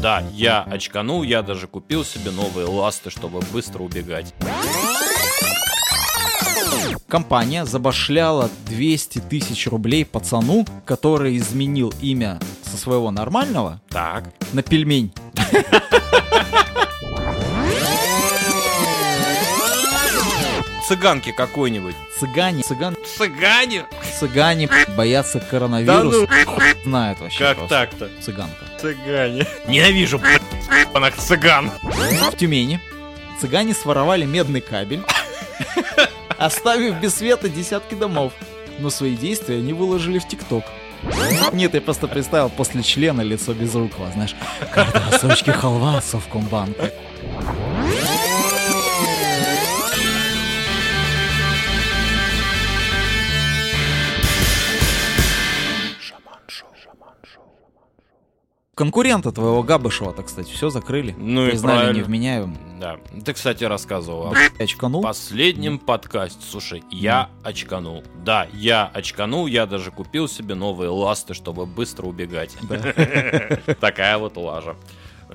Да, я очканул, я даже купил себе новые ласты, чтобы быстро убегать. Компания забашляла 200 тысяч рублей пацану, который изменил имя со своего нормального Так. на пельмень. Цыганки какой-нибудь. Цыгане, цыган, Цыгане? цыгане боятся коронавируса. Хуй знает вообще Как так-то? Цыганка. Цыгане. Ненавижу, блядь, цыган. В Тюмени цыгане своровали медный кабель, оставив без света десятки домов. Но свои действия они выложили в ТикТок. Нет, я просто представил после члена лицо Безрукова, знаешь, когда сочки халва в Конкурента твоего Габышева-то, кстати, все закрыли. Ну и Признали правильно. невменяемым. Да. Ты, кстати, рассказывал о Очканул. последнем подкасте. Слушай, я очканул. Да, я очканул, я даже купил себе новые ласты, чтобы быстро убегать. Такая вот лажа.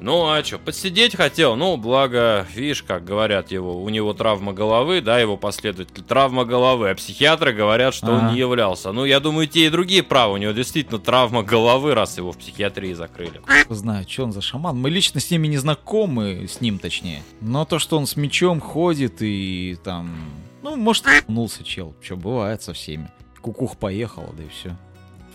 Ну, а что, подсидеть хотел, ну, благо, видишь, как говорят его, у него травма головы, да, его последователь, травма головы, а психиатры говорят, что он Ага. не являлся. Ну, я думаю, те и другие правы, у него действительно травма головы, раз его в психиатрии закрыли. знаю, что он за шаман. Мы лично с ними не знакомы, с ним точнее. Но то, что он с мечом ходит и там... Ну, может, нулся чел. Что, бывает со всеми. Кукух поехала, да и все.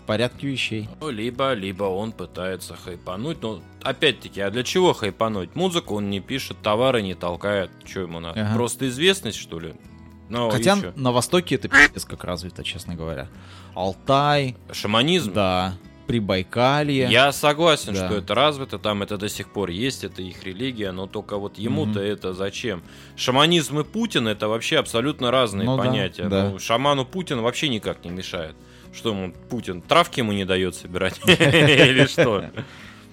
В порядке вещей. Ну, Либо, либо он пытается хайпануть. Но опять-таки, а для чего хайпануть? Музыку он не пишет, товары не толкает. Что ему надо? Ага. Просто известность, что ли? Ну, и Хотя чё? на Востоке это пиздец как развито, честно говоря. Алтай, Шаманизм? да, Прибайкалье. Я согласен, Да. что это развито, там это до сих пор есть, это их религия, но только вот ему-то это зачем? Шаманизм и Путин это вообще абсолютно разные Ну да, понятия. да. Ну, шаману Путин вообще никак не мешает. Что ему Путин травки ему не дает собирать или что?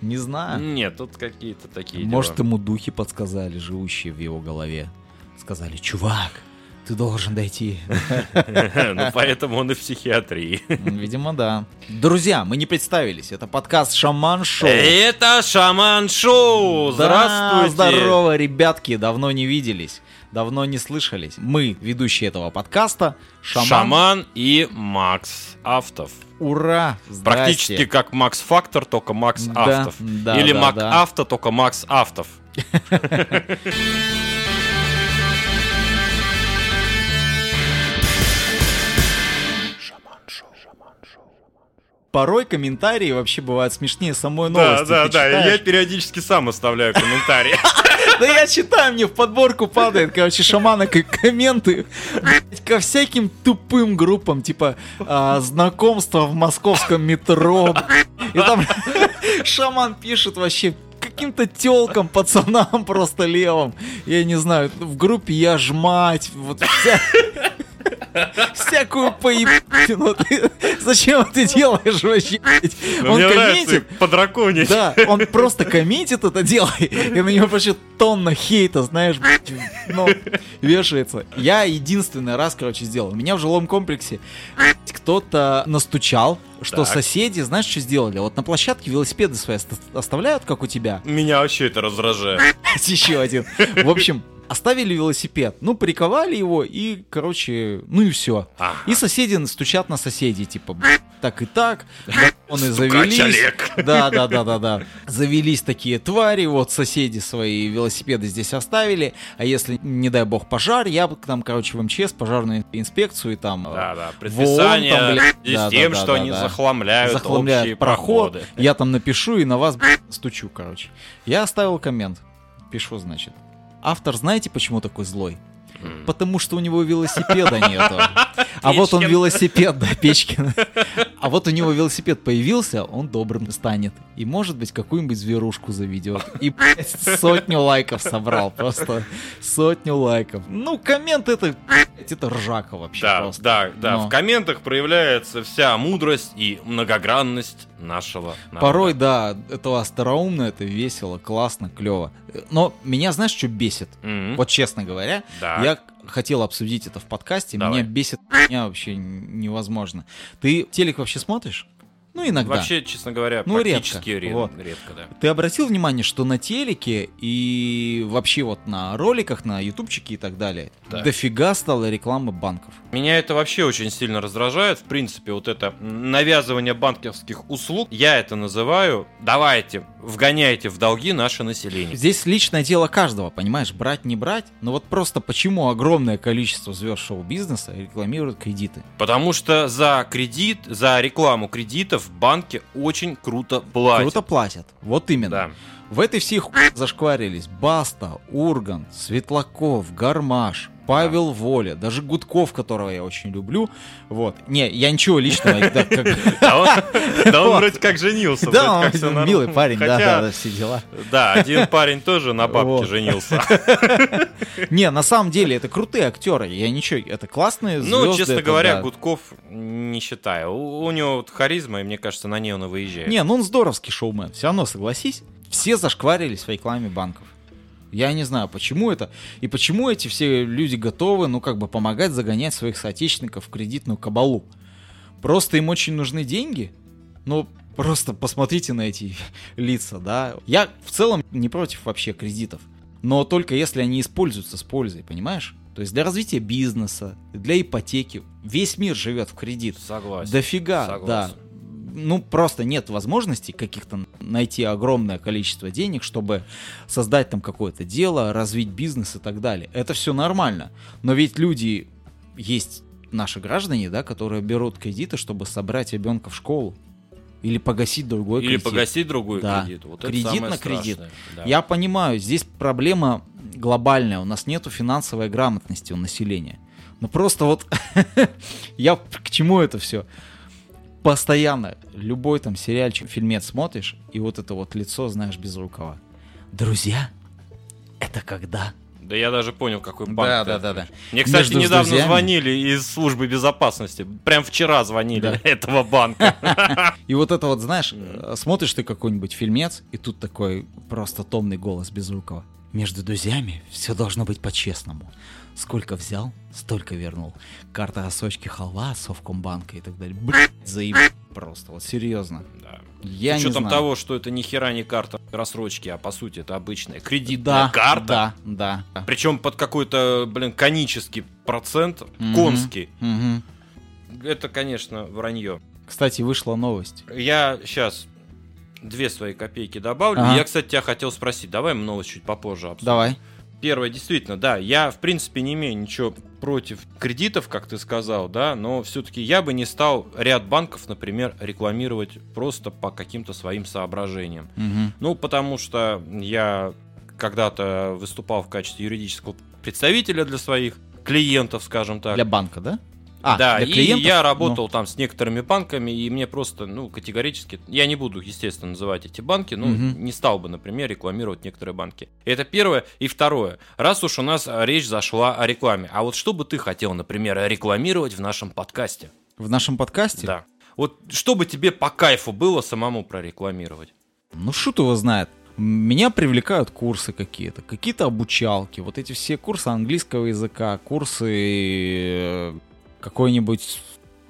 Не знаю. Нет, тут какие-то такие Может, ему духи подсказали, живущие в его голове. Сказали, чувак, ты должен дойти. Ну, поэтому он и в психиатрии. Видимо, да. Друзья, мы не представились. Это подкаст Шаман Шоу. Это Шаман Шоу! Здравствуйте! здорово, ребятки, давно не виделись, давно не слышались. Мы, ведущие этого подкаста, Шаман. Шаман и Макс Автов. Ура! Здрасте. Практически как Макс Фактор, только Макс Да, Автов. да, Или да, Мак да. Авто, только Макс Автов. Порой комментарии вообще бывают смешнее самой новости. Ты читаешь? периодически сам оставляю комментарии. Да я читаю, мне в подборку падает, короче, шамана как комменты ко всяким тупым группам, типа а, знакомства в московском метро. И там шаман пишет вообще каким-то телкам, пацанам просто левым. Я не знаю, в группе я жмать, вот вся- Всякую поебину. Зачем ты делаешь вообще? Он комментит, подраконить. да, он просто комментит это дело, и на него вообще тонна хейта, знаешь, ну, вешается. Я единственный раз, короче, сделал. У меня в жилом комплексе кто-то настучал, что Так. соседи, знаешь, что сделали? Вот на площадке велосипеды свои оста- оставляют, как у тебя. Меня вообще это раздражает. Еще один. В общем, оставили велосипед, ну, приковали его, и, короче, ну и все. Ага. И соседи стучат на соседей, типа, «Б***ь, так и так, он и завелись. Олег. Да, да, да, да, да. Завелись такие твари, вот соседи свои велосипеды здесь оставили, а если, не дай бог, пожар, я к нам, короче, в МЧС, пожарную инспекцию, и там... э, Да, да, предписание там, блядь, с да, тем, да, что да, они да. захламляют, захламляют общие проход, проходы. я там напишу и на вас блядь, стучу, короче. Я оставил коммент. Пишу, значит. Автор, знаете, почему такой злой? Потому что у него велосипеда нету. А вот он велосипед, да, Печкин. А вот у него велосипед появился, он добрым станет. И, может быть, какую-нибудь зверушку заведет. И, блядь, сотню лайков собрал. Просто сотню лайков. Ну, коммент это, блядь, это ржака вообще Да, просто. да, да. Но. В комментах проявляется вся мудрость и многогранность нашего народа. Порой, да, это остроумно, это весело, классно, клево. Но меня, знаешь, что бесит? Вот честно говоря, я хотел обсудить это в подкасте. Давай. Меня бесит меня вообще невозможно. Ты телек вообще смотришь? Ну, иногда. Вообще, честно говоря, Ну, практически редко. редко, Вот. редко, да. Ты обратил внимание, что на телеке и вообще вот на роликах, на ютубчике и так далее, Да. дофига стало рекламы банков. Меня это вообще очень сильно раздражает. В принципе, вот это навязывание банковских услуг, я это называю, давайте, вгоняйте в долги наше население. Здесь личное дело каждого, понимаешь, брать не брать, но вот просто почему огромное количество звезд шоу-бизнеса рекламируют кредиты. Потому что за кредит, за рекламу кредитов банки очень круто платят. Круто платят. Вот именно. Да. В этой все ху... зашкварились Баста, Урган, Светлаков, Гармаш, Павел Воля, даже Гудков, которого я очень люблю. Вот. Не, я ничего личного. да, он, вроде как женился. Да, он милый парень, да, все дела. да, один парень тоже на бабке женился. Не, на самом деле, это крутые актеры. Я ничего, это классные звезды. Ну, честно говоря. Гудков не считаю. У, него харизма, и мне кажется, на ней он и выезжает. Не, ну он здоровский шоумен. Все равно, согласись, все зашкварились в рекламе банков. Я не знаю, почему это. И почему эти все люди готовы, ну, как бы помогать загонять своих соотечественников в кредитную кабалу. Просто им очень нужны деньги. Ну, просто посмотрите на эти лица, да. Я в целом не против вообще кредитов. Но только если они используются с пользой, понимаешь? То есть для развития бизнеса, для ипотеки. Весь мир живет в кредит. Согласен. Дофига, Согласен. да. Ну, просто нет возможности каких-то найти огромное количество денег, чтобы создать там какое-то дело, развить бизнес и так далее. Это все нормально. Но ведь люди есть наши граждане, да, которые берут кредиты, чтобы собрать ребенка в школу. Или погасить другой Или кредит. погасить другой Да. кредит. Вот Кредит на кредит. страшное. Да. Я понимаю, здесь проблема глобальная. У нас нету финансовой грамотности у населения. Ну просто вот я к чему это все? Постоянно любой там сериальчик, фильмец смотришь, и вот это вот лицо, знаешь, без рукава. Друзья, это когда? Да я даже понял, какой банк. Да, да, да, да. Мне, кстати, Между недавно друзьями. звонили из службы безопасности. Прям вчера звонили Да. этого банка. И вот это вот, знаешь, э, смотришь ты какой-нибудь фильмец, и тут такой просто томный голос без рукава. Между друзьями все должно быть по-честному. Сколько взял, столько вернул. Карта рассрочки халва, совкомбанка и так далее. Блять, заеб... просто, вот серьезно. Да. Я С не учетом знаю. того, что это ни хера не карта рассрочки, а по сути это обычная кредитная да, карта. Да, да. Причем под какой-то, блин, конический процент, Мгм. конский. Мгм. Это, конечно, вранье. Кстати, вышла новость. Я сейчас две свои копейки добавлю. Ага. Я, кстати, тебя хотел спросить. Давай мы новость чуть попозже обсудим. Давай. Первое, действительно, да, я, в принципе, не имею ничего против кредитов, как ты сказал, да, но все-таки я бы не стал ряд банков, например, рекламировать просто по каким-то своим соображениям. Мгм. Ну, потому что я когда-то выступал в качестве юридического представителя для своих клиентов, скажем так. Для банка, да? А, да, и клиентов? я работал там с некоторыми банками, и мне просто, ну, категорически, я не буду, естественно, называть эти банки, но Мгм. не стал бы, например, рекламировать некоторые банки. Это первое. И второе. Раз уж у нас а, речь зашла о рекламе, а вот что бы ты хотел, например, рекламировать в нашем подкасте? Ну, В нашем подкасте? Да. Вот что бы тебе по кайфу было самому прорекламировать? Ну, шут его знает. Меня привлекают курсы какие-то, какие-то обучалки. Вот эти все курсы английского языка, курсы какой-нибудь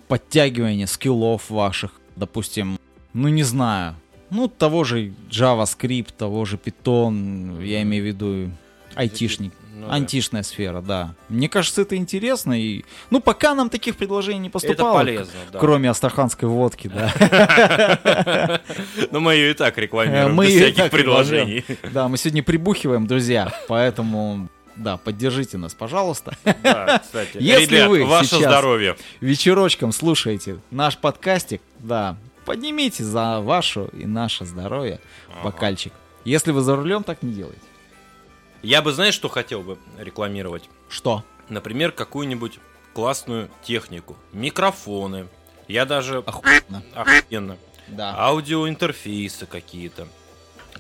подтягивания скиллов ваших, допустим, ну не знаю, ну того же JavaScript, того же Python, я имею в виду айтишник. Ну да. Антишная сфера, да. Мне кажется, это интересно. И... Ну, пока нам таких предложений не Это поступало. полезно, да. Кроме астраханской водки, да. Но мы ее и так рекламируем, без всяких предложений. Да, мы сегодня прибухиваем, друзья, поэтому, да, поддержите нас, пожалуйста. Да, кстати. Если Ребят, вы ваше сейчас- здоровье. Вечерочком слушайте наш подкастик, да, поднимите за ваше и наше здоровье бокальчик. Если вы за рулем, так не делайте. Я бы, знаешь, что хотел бы рекламировать? Что? Например, какую-нибудь классную технику. Микрофоны. Я даже... Охуенно. Охуенно. Да. Аудиоинтерфейсы какие-то.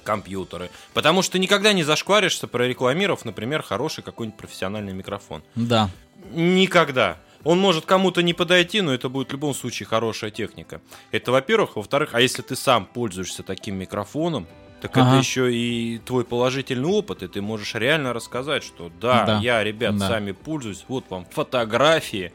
Компьютеры. Потому что никогда не зашкваришься, прорекламировав, например, хороший какой-нибудь профессиональный микрофон. Да. Никогда. Он может кому-то не подойти, но это будет в любом случае хорошая техника. Это во-первых. Во-вторых, а если ты сам пользуешься таким микрофоном, так Ага. это еще и твой положительный опыт, и ты можешь реально рассказать, что да, Да. я, ребят, Да. сами пользуюсь, вот вам фотографии,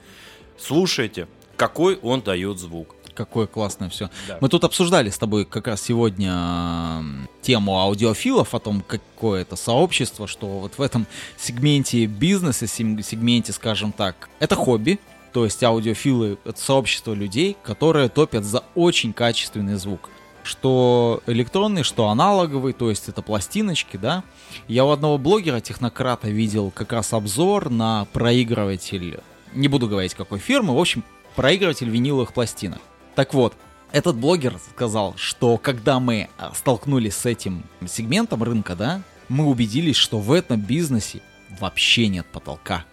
слушайте, какой он дает звук. Какое классное все. Да. Мы тут обсуждали с тобой как раз сегодня м, тему аудиофилов, о том, какое это сообщество, что вот в этом сегменте бизнеса, сегменте, скажем так, это хобби, то есть аудиофилы — это сообщество людей, которые топят за очень качественный звук. Что электронный, что аналоговый, то есть это пластиночки, да. Я у одного блогера, технократа, видел как раз обзор на проигрыватель, не буду говорить какой фирмы, в общем, проигрыватель виниловых пластинок. Так вот, этот блогер сказал, что когда мы а, столкнулись с этим сегментом рынка, да, мы убедились, что в этом бизнесе вообще нет потолка.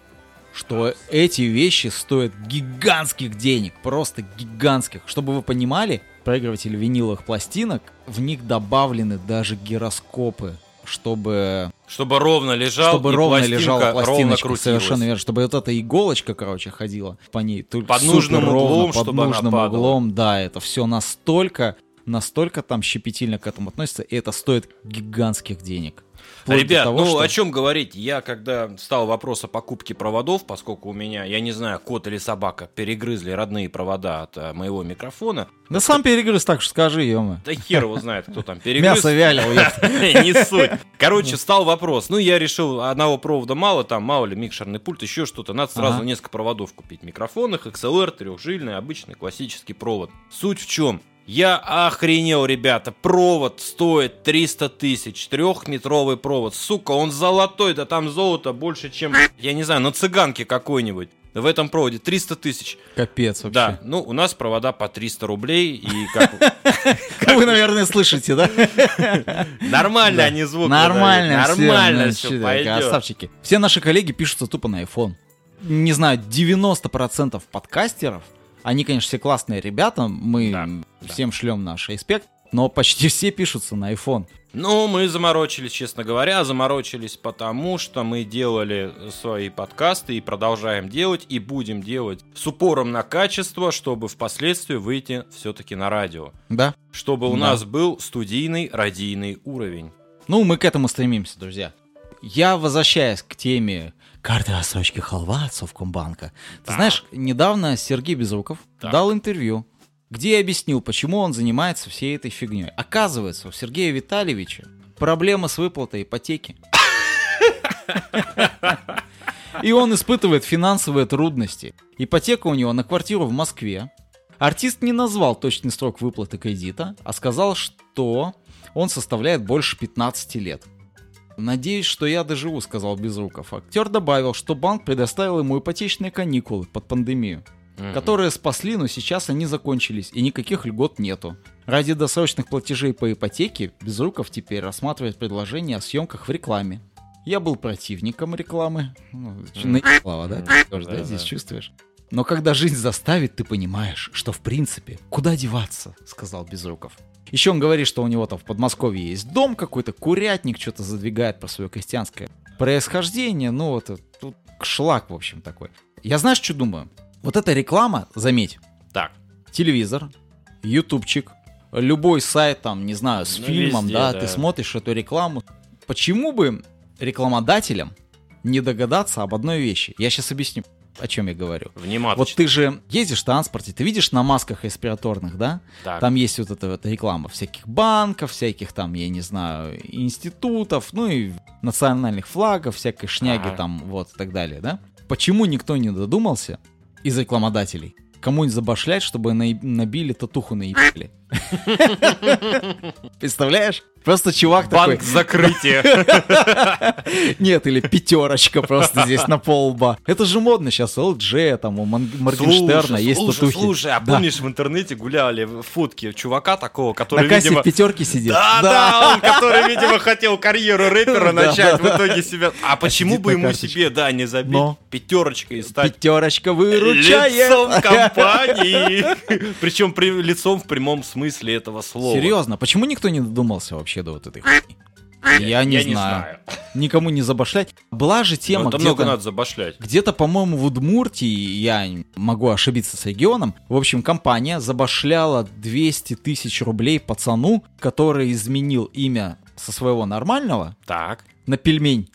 Что эти вещи стоят гигантских денег, просто гигантских. Чтобы вы понимали, проигрыватели виниловых пластинок, в них добавлены даже гироскопы, чтобы Чтобы ровно лежал, чтобы ровно лежала ровно пластиночка, крутилась. совершенно верно, чтобы вот эта иголочка, короче, ходила по ней только Под нужным ровно, углом, под чтобы она нужным падала. углом, да, это все настолько, настолько там щепетильно к этому относится, и это стоит гигантских денег. Вплоть до Ребят, того, ну что- о чем говорить? Я когда стал вопрос о покупке проводов, поскольку у меня, я не знаю, кот или собака перегрызли родные провода от э, моего микрофона. Да сам перегрыз, так что скажи, ё Да хер его знает, кто там перегрыз. Мясо вялил. Не суть. Короче, стал вопрос. Ну, я решил, одного провода мало, там, мало ли, микшерный пульт, еще что-то. Надо сразу несколько проводов купить. Микрофонных, XLR, трехжильный, обычный, классический провод. Суть в чем? Я охренел, ребята. Провод стоит 300 тысяч. Трехметровый провод. Сука, он золотой. Да там золото больше, чем, я не знаю, на цыганке какой-нибудь. В этом проводе 300 тысяч. Капец вообще. Да, ну у нас провода по 300 рублей. И как Вы, наверное, слышите, да? нормально они звук Нормально, Нормально все пойдет. Красавчики. Все наши коллеги пишутся тупо на iPhone. Не знаю, 90% подкастеров, они, конечно, все классные ребята, мы Да, м, да. всем шлем наш респект, но почти все пишутся на iPhone. Ну, мы заморочились, честно говоря, заморочились потому, что мы делали свои подкасты и продолжаем делать, и будем делать с упором на качество, чтобы впоследствии выйти все-таки на радио. Да? Чтобы у Да. нас был студийный радийный уровень. Ну, мы к этому стремимся, друзья. Я возвращаюсь к теме карты рассрочки халва от Совкомбанка. Ты Так. знаешь, недавно Сергей Безруков Так. дал интервью, где объяснил, почему он занимается всей этой фигней. Оказывается, у Сергея Витальевича проблема с выплатой ипотеки. И он испытывает финансовые трудности. Ипотека у него на квартиру в Москве. Артист не назвал точный срок выплаты кредита, а сказал, что он составляет больше 15 лет. «Надеюсь, что я доживу», — сказал Безруков. Актер добавил, что банк предоставил ему ипотечные каникулы под пандемию, Мгм. которые спасли, но сейчас они закончились, и никаких льгот нету. Ради досрочных платежей по ипотеке Безруков теперь рассматривает предложение о съемках в рекламе. Я был противником рекламы. Ну, наебало, да? Ты тоже, да, здесь чувствуешь? Но когда жизнь заставит, ты понимаешь, что в принципе, куда деваться, сказал Безруков. Еще он говорит, что у него там в Подмосковье есть дом какой-то, курятник что-то задвигает про свое крестьянское происхождение. Ну, вот это тут шлак, в общем, такой. Я знаешь, что думаю? Вот эта реклама, заметь, Так, телевизор, ютубчик, любой сайт, там, не знаю, с Ну, фильмом, везде, да, да. ты смотришь эту рекламу. Почему бы рекламодателям не догадаться об одной вещи? Я сейчас объясню, о чем я говорю. внимательно. Вот ты же ездишь в транспорте, ты видишь на масках респираторных, да? Так. Там есть вот эта вот реклама всяких банков, всяких там, я не знаю, институтов, ну и национальных флагов, всякой шняги Ага. там, вот и так далее, да? Почему никто не додумался из рекламодателей кому-нибудь забашлять, чтобы наеб- набили татуху наебали? Представляешь? Просто чувак такой... Банк закрытия. Нет, или пятерочка просто здесь на полба. Это же модно сейчас, LG, там у Моргенштерна есть слушай, татухи. слушай, а помнишь в интернете гуляли фотки чувака такого, который, На кассе в пятерке сидит. Да, да, он, который, видимо, хотел карьеру рэпера начать, в итоге себя... А почему бы ему себе, да, не забить пятерочкой и стать Пятерочка выручает. лицом компании? Причем при- лицом в прямом смысле этого слова. Серьезно, почему никто не додумался вообще до вот этой хуйни? Я не знаю. Никому не забашлять. Была же Ну, тема это много где-то... надо забашлять. Где-то, по-моему, в Удмуртии, я могу ошибиться с регионом, в общем, компания забашляла 200 тысяч рублей пацану, который изменил имя со своего нормального Так. на пельмень.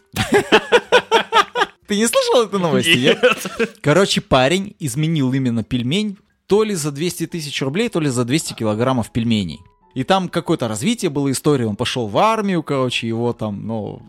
Ты не слышал эту новость? нет? Нет. Короче, парень изменил именно пельмень то ли за 200 тысяч рублей, то ли за 200 килограммов пельменей. И там какое-то развитие было истории. Он пошел в армию, короче, его там, ну,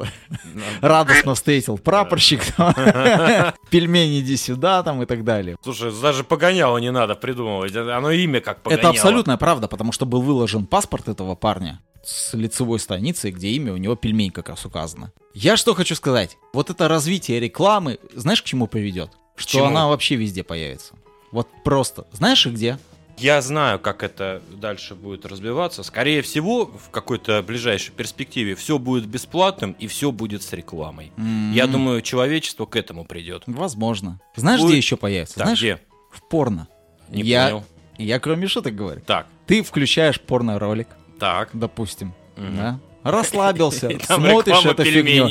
радостно встретил прапорщик. Пельмени иди сюда, там и так далее. Слушай, даже погоняло не надо придумывать. Оно имя как погоняло. Это абсолютная правда, потому что был выложен паспорт этого парня с лицевой страницей, где имя у него пельмень как раз указано. Я что хочу сказать. Вот это развитие рекламы, знаешь, к чему приведет? Что чему? она вообще везде появится. Вот просто. Знаешь и где? Я знаю, как это дальше будет развиваться. Скорее всего, в какой-то ближайшей перспективе все будет бесплатным и все будет с рекламой. Я М, думаю, человечество к этому придет. Возможно. Знаешь, Будет- где еще появится? Так, Знаешь, где? в порно. Не я, понял. я кроме шуток говорю. Так, Ты включаешь порно-ролик, так. допустим, Мгм. да? Расслабился, смотришь эту фигню,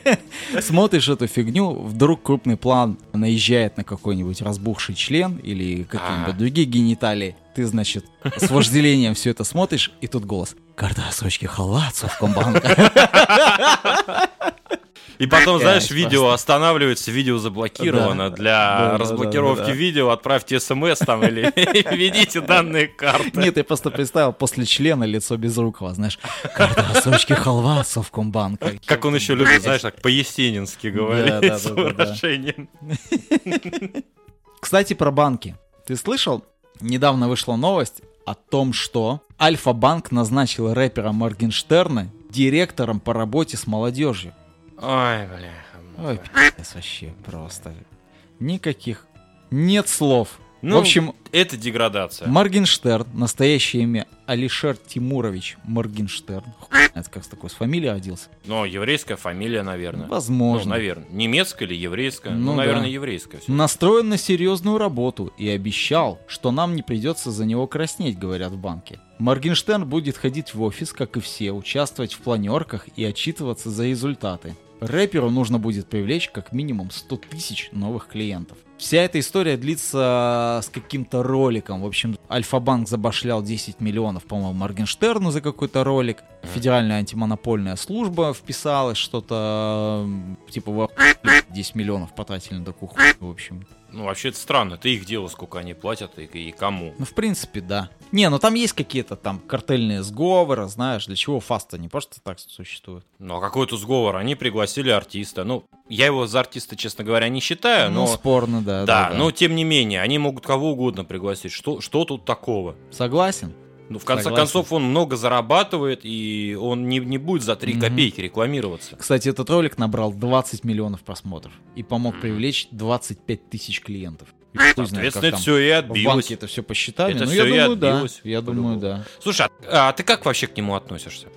смотришь эту фигню, вдруг крупный план наезжает на какой-нибудь разбухший член или какие-нибудь Ага. другие гениталии. Ты, значит, с вожделением все это смотришь, и тут голос. Карта срочки халат Совкомбанка. И потом, знаешь, видео останавливается, видео заблокировано. Для разблокировки видео отправьте смс там или введите данные карты. Нет, я просто представил после члена лицо Безрукова, знаешь. Карта срочки халва Совкомбанка. Как он еще любит, знаешь, так по-есенински да, с выражением. Кстати, про банки. Ты слышал? Недавно вышла новость о том, что Альфа-банк назначил рэпера Моргенштерна директором по работе с молодежью. Ой, бля. Ой, пи***ц вообще просто. Никаких. Нет слов. Ну, В общем, Это деградация. Моргенштерн, настоящее имя Алишер Тимурович Моргенштерн. Знает, как с такой с фамилией родился. Но еврейская фамилия, наверное. Возможно. Ну, наверное. Немецкая или еврейская? Ну, Ну, наверное, да. еврейская. всё. Настроен на серьезную работу и обещал, что нам не придется за него краснеть, говорят в банке. Моргенштерн будет ходить в офис, как и все, участвовать в планерках и отчитываться за результаты. Рэперу нужно будет привлечь как минимум 100 тысяч новых клиентов. Вся эта история длится с каким-то роликом. В общем, Альфа-банк забашлял 10 миллионов, по-моему, Моргенштерну за какой-то ролик. Федеральная антимонопольная служба вписалась, что-то м, типа вы охуели, 10 миллионов потратили на такую хуйню, в общем. Ну, вообще, это странно. Это их дело, сколько они платят и, и кому. Ну, в принципе, да. Не, ну там есть какие-то там картельные сговоры, знаешь, для чего фаста не просто так существует. Ну, а какой тут сговор? Они пригласили артиста. Ну, я его за артиста, честно говоря, не считаю, но... Ну, спорно, да. Да, но тем не менее, они могут кого угодно пригласить. Что, что тут такого? Согласен. Ну, в конце Согласен. концов, он много зарабатывает, и он не, не будет за 3 Мгм. копейки рекламироваться. Кстати, этот ролик набрал 20 миллионов просмотров и помог привлечь 25 тысяч клиентов. И как Соответственно, это все и в отбилось. банке это все посчитали. Это ну, всё я и думаю, да. отбилось, Я думаю, да. Слушай, а, а ты как вообще к нему относишься?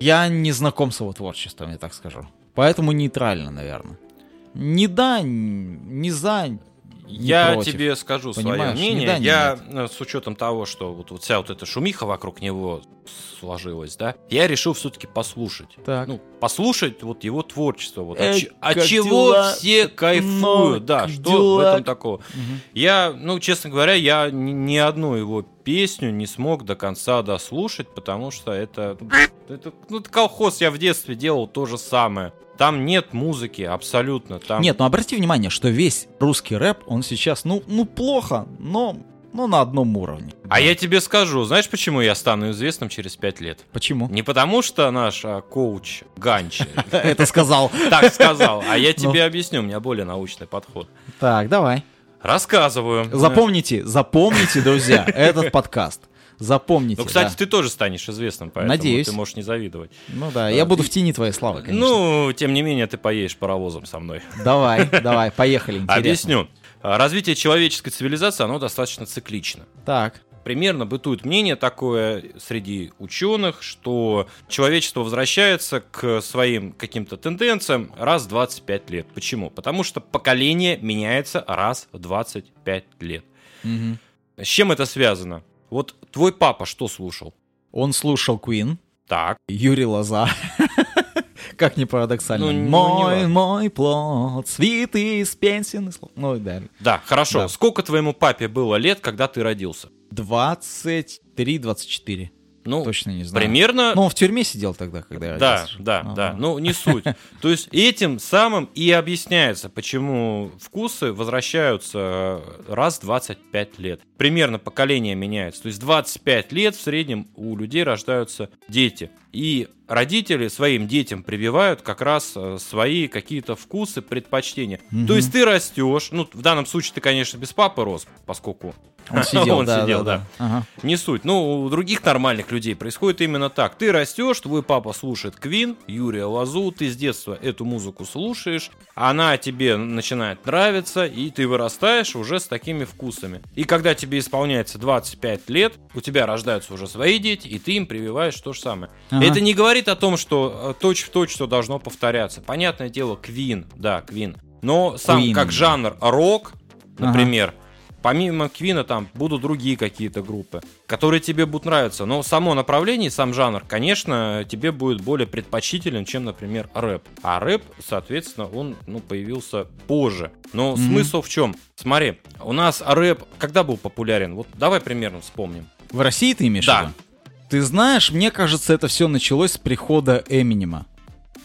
Я не знаком с его творчеством, я так скажу. Поэтому нейтрально, наверное. Не да, не за, не Я против. тебе скажу свое Понимаешь, ни мнение. да, ни я э, с учетом того, что вот, вот вся вот эта шумиха вокруг него сложилась, да, я решил все-таки послушать. Так. Ну, послушать вот его творчество. Вот, Э, от, как чего дела? все кайфуют, да, что дела? в этом такого. Мгм. Я, ну, честно говоря, я ни, ни одну его песню не смог до конца дослушать, потому что это, это, ну, это колхоз я в детстве делал то же самое. Там нет музыки абсолютно. Там... Нет, ну обрати внимание, что весь русский рэп, он сейчас, ну, ну плохо, но, но на одном уровне. А я тебе скажу, знаешь, почему я стану известным через пять лет? Почему? Не потому, что наш а, коуч Ганч Это сказал. так сказал, а я Ну. тебе объясню, у меня более научный подход. Так, давай. Рассказываю. Запомните, запомните, друзья, этот подкаст. Запомните. Ну, кстати, да. ты тоже станешь известным, поэтому Надеюсь. ты можешь не завидовать. Ну да, я буду в тени твоей славы, конечно. Ну, тем не менее, ты поедешь паровозом со мной. Давай, давай, поехали, интересно. Объясню. А, Развитие человеческой цивилизации, оно достаточно циклично. Так, Примерно бытует мнение такое среди ученых, что человечество возвращается к своим каким-то тенденциям раз в 25 лет. Почему? Потому что поколение меняется раз в 25 лет. мгм. С чем это связано? Вот твой папа что слушал? он слушал Queen, Так. Юрий Лоза. Как ни парадоксально. Ну, ну, не мой, важно. мой плод, цветы из пенсии. Ну и далее. Да, хорошо. Да. Сколько твоему папе было лет, когда ты родился? 23-24. Ну, Точно не знаю. примерно... Ну, он в тюрьме сидел тогда, когда я Да, родился. да, Ага. да. Ну, не суть. То есть этим самым и объясняется, почему вкусы возвращаются э, раз в 25 лет. Примерно поколение меняется. То есть 25 лет в среднем у людей рождаются дети. И родители своим детям прививают как раз э, свои какие-то вкусы, предпочтения. Мгм. То есть ты растешь, ну, в данном случае ты, конечно, без папы рос, поскольку Он сидел, Он да, сидел, да, да. да. Ага. не суть. Ну, у других нормальных людей происходит именно так. Ты растешь, твой папа слушает Квин, Юрия Лазу, ты с детства эту музыку слушаешь, она тебе начинает нравиться, и ты вырастаешь уже с такими вкусами. И когда тебе исполняется 25 лет, у тебя рождаются уже свои дети, и ты им прививаешь то же самое. Ага. Это не говорит о том, что э, точь-в-точь что должно повторяться. Понятное дело, Квин, да, Квин. Но сам Queen. как жанр рок, Ага. например, Помимо Квина там будут другие какие-то группы, которые тебе будут нравиться. Но само направление, сам жанр, конечно, тебе будет более предпочтителен, чем, например, рэп. А рэп, соответственно, он ну, появился позже. Но Мгм. смысл в чем? Смотри, у нас рэп когда был популярен? Вот давай примерно вспомним. В России ты имеешь Да. в виду? Ты знаешь, мне кажется, это все началось с прихода Эминема.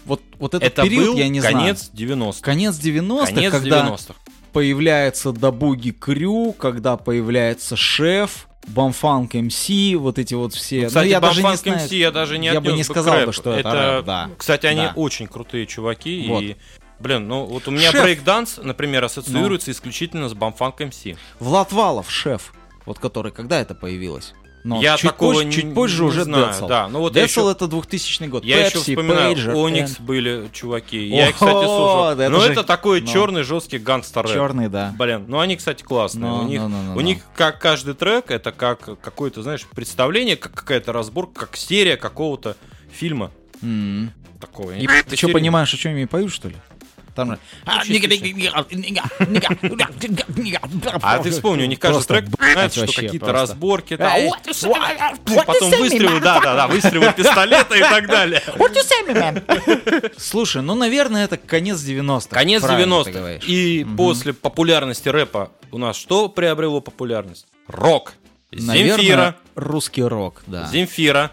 Вот, вот этот Это период, был я не знаю. конец 90-х. Конец 90-х, Конец когда 90-х. появляется Дабуги Крю, когда появляется Шеф, Бамфанк МС, вот эти вот все. Ну, Кстати, ну, я даже не Бамфанк знаю. MC я даже не я бы не сказал бы, что это рэп, да. Кстати, они Да. очень крутые чуваки. Вот. И, блин, ну вот у меня Шеф. брейкданс, например, ассоциируется исключительно с Бамфанк МС. Влад Валов, Шеф, вот который, когда это появилось? Но Я чуть такого позже, не- чуть позже не уже знаю, Децл. да. Ну вот Децл еще- это 2000 год. Я еще Pepsi, вспоминаю, Pager, Оникс Эн- были чуваки. Я их, кстати, слушал. это Но же- это такой ну. черный жесткий гангстер. Черный, да. Блин, ну они, кстати, классные. Ну, у них, ну, ну, ну, у ну. них как каждый трек, это как какое-то, знаешь, представление, как какая-то разборка, как серия какого-то фильма М. такого. И ты что, понимаешь, о чем я поют, что ли? Там же... А ты вспомни, у них каждый трек начинается, что какие-то разборки, ну, потом выстрелы, да-да-да, выстрелы пистолета и так далее. Слушай, ну, наверное, это конец 90-х. Конец Правильно ты 90-х. говоришь. И после популярности рэпа у нас что приобрело популярность? Рок. Земфира. русский рок, да. Земфира.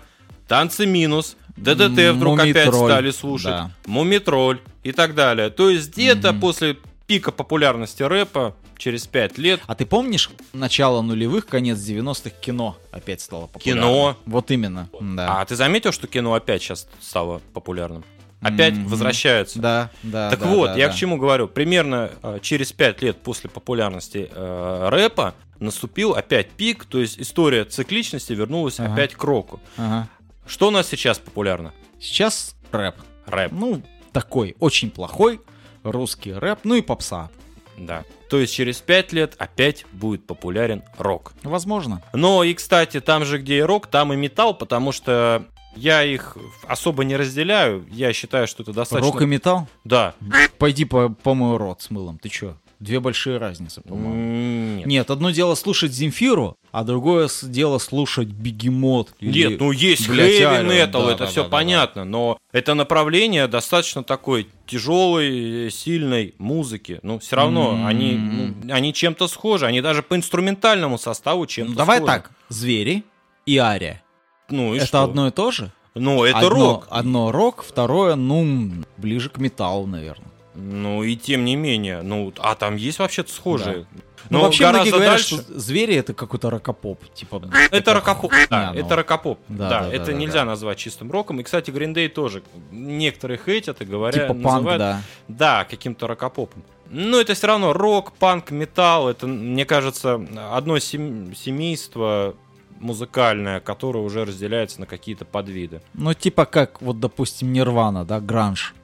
Танцы минус. ДДТ вдруг опять Мумитроль, стали слушать. да. Мумитроль и так далее. То есть где-то Мгм. после пика популярности рэпа, через 5 лет, А ты помнишь начало нулевых, конец 90-х кино опять стало популярным? Кино. Вот именно, да. А ты заметил, что кино опять сейчас стало популярным? Опять Мгм. возвращаются. Да, да. Так да, вот, да, я да. к чему говорю. Примерно э, через 5 лет после популярности э, рэпа наступил опять пик, то есть история цикличности вернулась Ага. опять к року. Ага. Что у нас сейчас популярно? Сейчас рэп. Рэп, Ну, такой очень плохой русский рэп, ну и попса. да. То есть через 5 лет опять будет популярен рок. Возможно. Но и, кстати, там же, где и рок, там и металл, потому что я их особо не разделяю. Я считаю, что это достаточно... Рок и металл? Да. Пойди по, помой рот с мылом. Ты чё? Две большие разницы, по-моему. Нет. Нет, одно дело слушать Земфиру, а другое дело слушать Бегемот. или- Нет, ну есть Блядь, хэви метал, да, это да, все да, да, понятно, но это направление достаточно такой тяжелой, сильной музыки. Ну, все равно М. они, ну, они чем-то схожи, они даже по инструментальному составу Ну, чем-то давай схожи. так, Звери и Ария. Ну и это что? одно и то же? Ну, это одно, рок. Одно рок, второе, ну, ближе к металлу, наверное. Ну и тем не менее, ну, а там есть вообще-то схожие. Ну, Но вообще многие говорят, дальше. что звери это какой-то рокопоп. Типа, Это рокопоп, да, ну. это рокопоп. Да, Да, да, это да, да, нельзя да. назвать чистым роком. И, кстати, Day тоже некоторые хейтят и говорят, Типа панк, называют да. Да, каким-то рокопопом. Но это все равно рок, панк, металл. Это, мне кажется, одно сем- семейство музыкальное, которое уже разделяется на какие-то подвиды. Ну, типа как, вот, допустим, Нирвана, да, Гранж.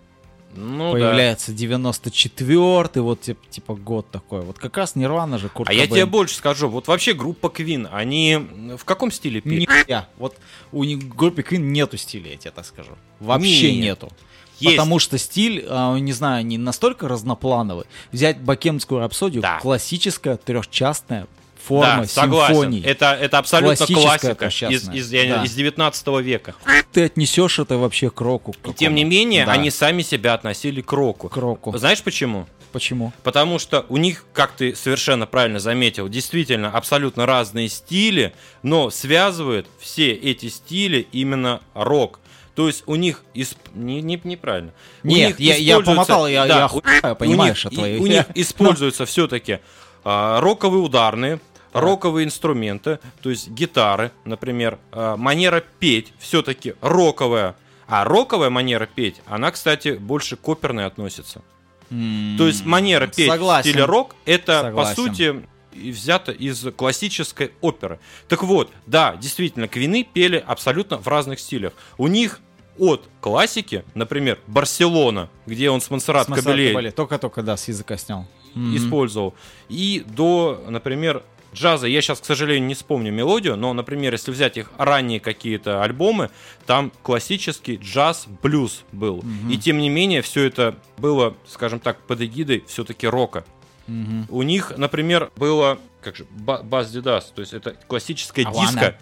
Ну, Появляется 94-й, вот, тип- типа, год такой. Вот как раз Нирвана же, да. Курт А я Кобейн. тебе больше скажу. Вот вообще группа Queen, они в каком стиле пели? Нихуя. Вот у них группе Queen нету стиля, я тебе так скажу. Вообще Нет. нету. Есть. Потому что стиль, а, не знаю, не настолько разноплановый. Взять богемскую рапсодию, Да. классическая трехчастная форма да, согласен. симфоний. Это, это абсолютно классика из, из, Да. из 19 века. Ты отнесешь это вообще к року. И тем не менее, Да. они сами себя относили к року. К року. Знаешь почему? Почему? Потому что у них, как ты совершенно правильно заметил, действительно абсолютно разные стили, но связывают все эти стили именно рок. То есть у них исп- не, не- неправильно. У Нет, них я- я помотал, я- я у- хуя, у понимаешь, них- от твоих- У них используются все-таки роковые ударные, роковые инструменты, то есть гитары, например, а, манера петь все-таки роковая. А роковая манера петь, она, кстати, больше к оперной относится. То есть манера петь Согласен. в стиле рок это Согласен. по сути и взято из классической оперы. Так вот, да, действительно, Квины пели абсолютно в разных стилях. У них от классики, например, Барселона, где он с Монсеррат Кабелей Кабеле. Только-только, да, с языка снял. Мгм. использовал, и до, например, джаза, я сейчас, к сожалению, не вспомню мелодию, но, например, если взять их ранние какие-то альбомы, там классический джаз-блюз был. И тем не менее, все это было, скажем так, под эгидой все-таки рока. Мгм. У них, например, было, как же, ба- бас дидас, то есть это классическая I диско.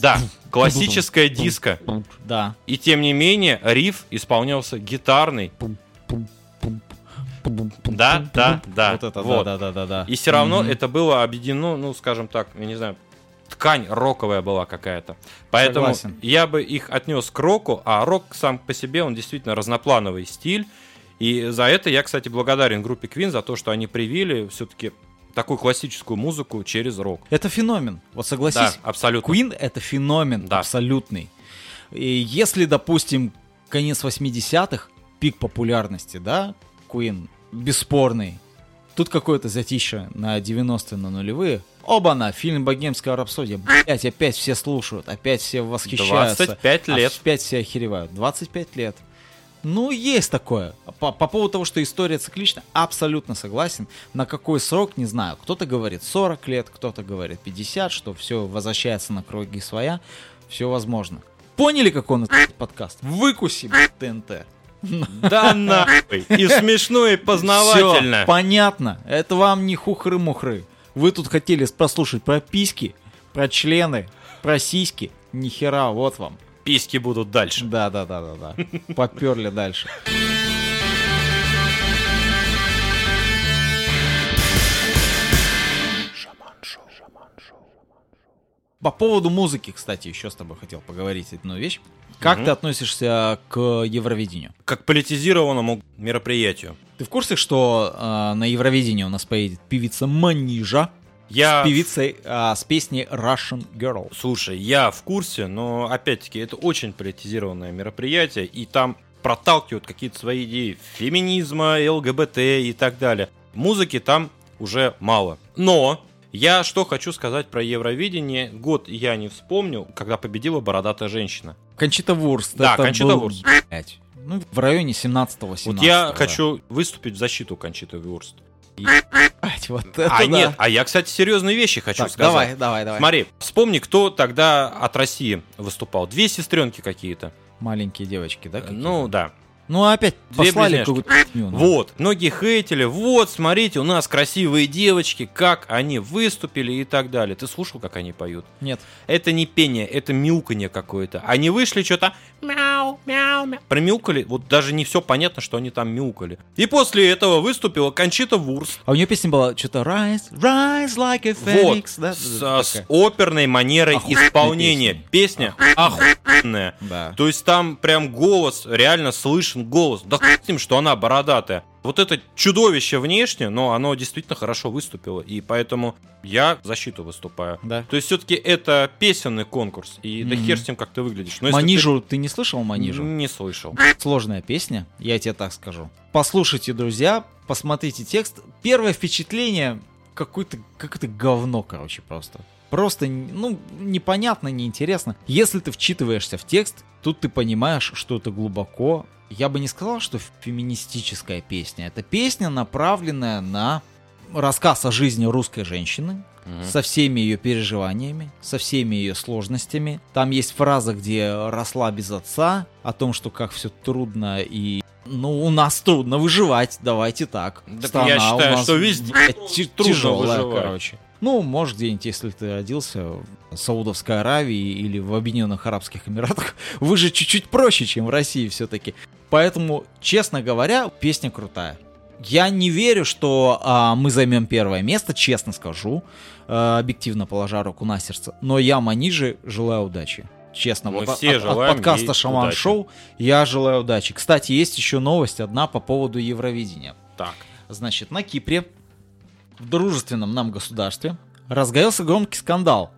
Да, классическая диско. Да. И тем не менее, риф исполнялся гитарный. Да, да, да. Вот это, вот. да, да, да, да. И все равно Мгм. это было объединено, ну, скажем так, я не знаю, ткань роковая была какая-то. Поэтому Согласен. я бы их отнес к року, а рок сам по себе, он действительно разноплановый стиль. И за это я, кстати, благодарен группе Queen за то, что они привили все-таки такую классическую музыку через рок. Это феномен. Вот Да, согласись. абсолютно. Queen это феномен Да. абсолютный. И если, допустим, конец 80-х, пик популярности, да, Queen, бесспорный. Тут какое-то затишье на 90-е, на нулевые. Оба-на, фильм «Богемская рапсодия». Блять, опять все слушают, опять все восхищаются. 25 лет. Опять все охеревают. 25 лет. Ну, есть такое. По, по поводу того, что история циклична, абсолютно согласен. На какой срок, не знаю. Кто-то говорит 40 лет, кто-то говорит 50, что все возвращается на круги своя. Все возможно. Поняли, как он этот подкаст? Выкуси, ТНТ. Да нахуй. И смешно, и познавательно. Всё, понятно. Это вам не хухры-мухры. Вы тут хотели прослушать про письки, про члены, про сиськи. Нихера, вот вам. Письки будут дальше. Да, да, да, да, да. Поперли дальше. По поводу музыки, кстати, еще с тобой хотел поговорить одну вещь. Как Мгм. ты относишься к Евровидению? Как политизированному мероприятию. Ты в курсе, что э, на Евровидении у нас поедет певица Манижа Я с певицей а, с песней Russian Girl? Слушай, я в курсе, но опять-таки это очень политизированное мероприятие, и там проталкивают какие-то свои идеи феминизма, ЛГБТ и так далее. Музыки там уже мало. Но я что хочу сказать про Евровидение. Год я не вспомню, когда победила бородатая женщина. Кончита Вурст. Да, Кончита был, Вурст. блядь, ну, в районе 17-18. Вот я да. хочу выступить в защиту Кончиты Вурст. Блядь, вот это А да. нет, а я, кстати, серьезные вещи хочу Так, сказать. давай, давай, давай. Смотри, вспомни, кто тогда от России выступал. Две сестренки какие-то. Маленькие девочки, да? какие-то? Ну, да. Ну опять две послали какую-то ну. Вот, многие хейтили, вот, смотрите, у нас красивые девочки, как они выступили и так далее. Ты слушал, как они поют? Нет. Это не пение, это мяуканье какое-то. Они вышли, что-то мяу, мяу, мяу. Промяукали, вот даже не все понятно, что они там мяукали. И после этого выступила Кончита Вурст. А у нее песня была что-то Rise, Rise like a Вот, Phoenix, да? с, Такая. с оперной манерой Охуенная исполнения. Песня охуенная. Да. То есть там прям голос, реально слышен голос. Да хуй с ним, что она бородатая. Вот это чудовище внешне, но оно действительно хорошо выступило. И поэтому я защиту выступаю. Да. То есть все-таки это песенный конкурс. И да Мгм. хер с тем, как ты выглядишь. Но Манижу, ты не слышал ты Манижу? Не слышал. Сложная песня, я тебе так скажу. Послушайте, друзья, посмотрите текст. Первое впечатление какое-то как это говно, короче, просто. Просто, ну, непонятно, неинтересно. Если ты вчитываешься в текст, тут ты понимаешь, что это глубоко. Я бы не сказал, что феминистическая песня. Это песня, направленная на рассказ о жизни русской женщины, Мгм. со всеми ее переживаниями, со всеми ее сложностями. Там есть фраза, где росла без отца, о том, что как все трудно и ну, у нас трудно выживать, давайте так. Так Страна я считаю, у нас, что везде блядь, трудно тяжелая, выживать. короче. Ну, может, где-нибудь, если ты родился в Саудовской Аравии или в Объединенных Арабских Эмиратах, вы же чуть-чуть проще, чем в России все-таки. Поэтому, честно говоря, песня крутая. Я не верю, что а, мы займем первое место, честно скажу, а, объективно положа руку на сердце. Но я Маниже желаю удачи. Честно, Мы вот все от, желаем от подкаста Шаман удачи. Шоу я желаю удачи. Кстати, есть еще новость одна по поводу Евровидения. Так. Значит, на Кипре, в дружественном нам государстве, разгорелся громкий скандал.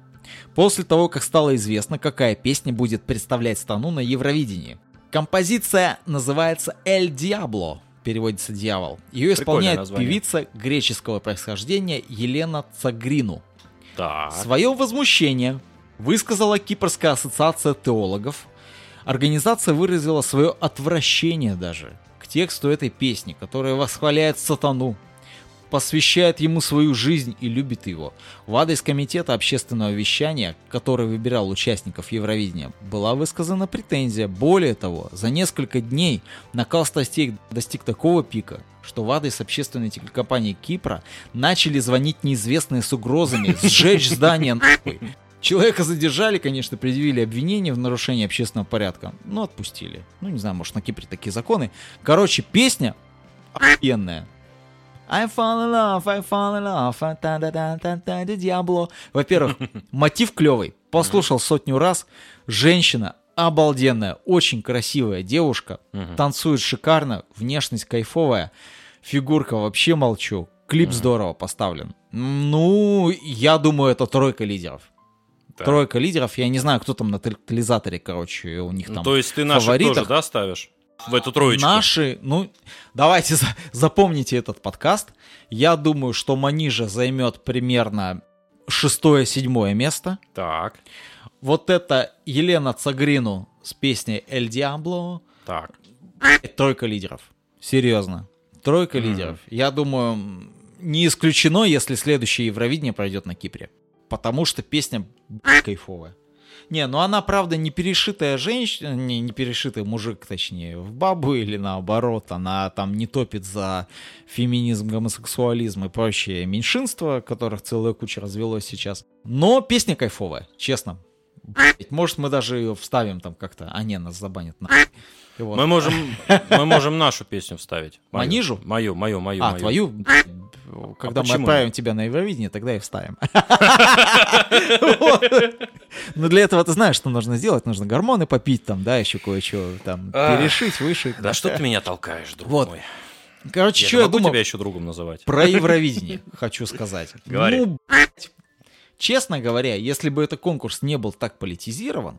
После того, как стало известно, какая песня будет представлять страну на Евровидении. Композиция называется «Эль Диабло», переводится «Дьявол». Ее Прикольное исполняет название. певица греческого происхождения Елена Цагрину. Так. Свое возмущение высказала Кипрская ассоциация теологов. Организация выразила свое отвращение даже к тексту этой песни, которая восхваляет сатану, посвящает ему свою жизнь и любит его. В адрес комитета общественного вещания, который выбирал участников Евровидения, была высказана претензия. Более того, за несколько дней накал страстей достиг такого пика, что в адрес общественной телекомпании Кипра начали звонить неизвестные с угрозами сжечь здание нахуй. Человека задержали, конечно, предъявили обвинение в нарушении общественного порядка, но отпустили. Ну, не знаю, может, на Кипре такие законы. Короче, песня охуенная. I fall in love, I fall in love, а та да да та та да Диабло. Во-первых, мотив клевый. Послушал сотню раз. Женщина обалденная, очень красивая девушка. Танцует шикарно, внешность кайфовая. Фигурка вообще молчу. Клип здорово поставлен. Ну, я думаю, это тройка лидеров. Так. Тройка лидеров. Я не знаю, кто там на тотализаторе, короче, у них Ну, там. то есть ты наших фаворитах. тоже, да, ставишь? В эту троечку? Наши, ну, давайте за- запомните этот подкаст. Я думаю, что Манижа займет примерно шестое-седьмое место. Так, Вот это Елена Цагрину с песней «Эль Диабло». так. Тройка лидеров. Серьезно. Тройка лидеров. Я думаю, не исключено, если следующее Евровидение пройдет на Кипре. Потому что песня кайфовая. Не, ну она, правда, не перешитая женщина, не, не перешитый мужик, точнее, в бабу или наоборот. Она там не топит за феминизм, гомосексуализм и прочие меньшинства, которых целая куча развелось сейчас. Но песня кайфовая, честно. Может, мы даже ее вставим там как-то. А, не, нас забанят нахуй. Вот. Мы можем, мы можем нашу песню вставить. Мою. Манижу? Мою, мою, мою. А, мою. твою? Когда мы почему? отправим тебя на Евровидение, тогда и вставим. Но для этого ты знаешь, что нужно сделать. Нужно гормоны попить, там, да, еще кое-что там Ах. перешить, вышить. Да что ты меня толкаешь, друг мой? Короче, что я думал тебя еще другом называть. про Евровидение, хочу сказать. Говори. Ну, честно говоря, если бы этот конкурс не был так политизирован,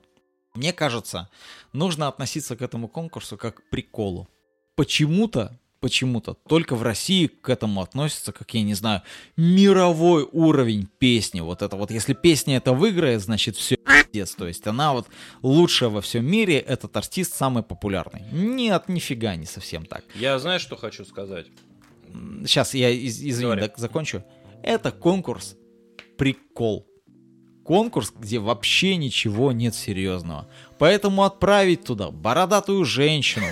мне кажется, нужно относиться к этому конкурсу как к приколу. Почему-то, почему-то только в России к этому относятся, как я не знаю, мировой уровень песни. Вот это вот, если песня это выиграет, значит все пиздец. То есть она вот лучшая во всем мире, этот артист самый популярный. Нет, нифига не совсем так. Я знаешь, что хочу сказать? Сейчас я из- извини, так закончу. Это конкурс прикол. Конкурс, где вообще ничего нет серьезного. Поэтому отправить туда бородатую женщину,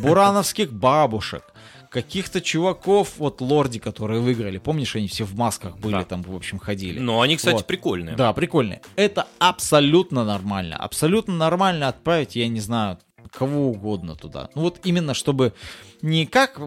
бурановских бабушек, каких-то чуваков, вот лорди, которые выиграли. Помнишь, они все в масках были, Да. там, в общем, ходили. Но они, кстати, Вот. прикольные. Да, прикольно. Это абсолютно нормально. Абсолютно нормально отправить, я не знаю, кого угодно туда. Ну вот именно, чтобы не как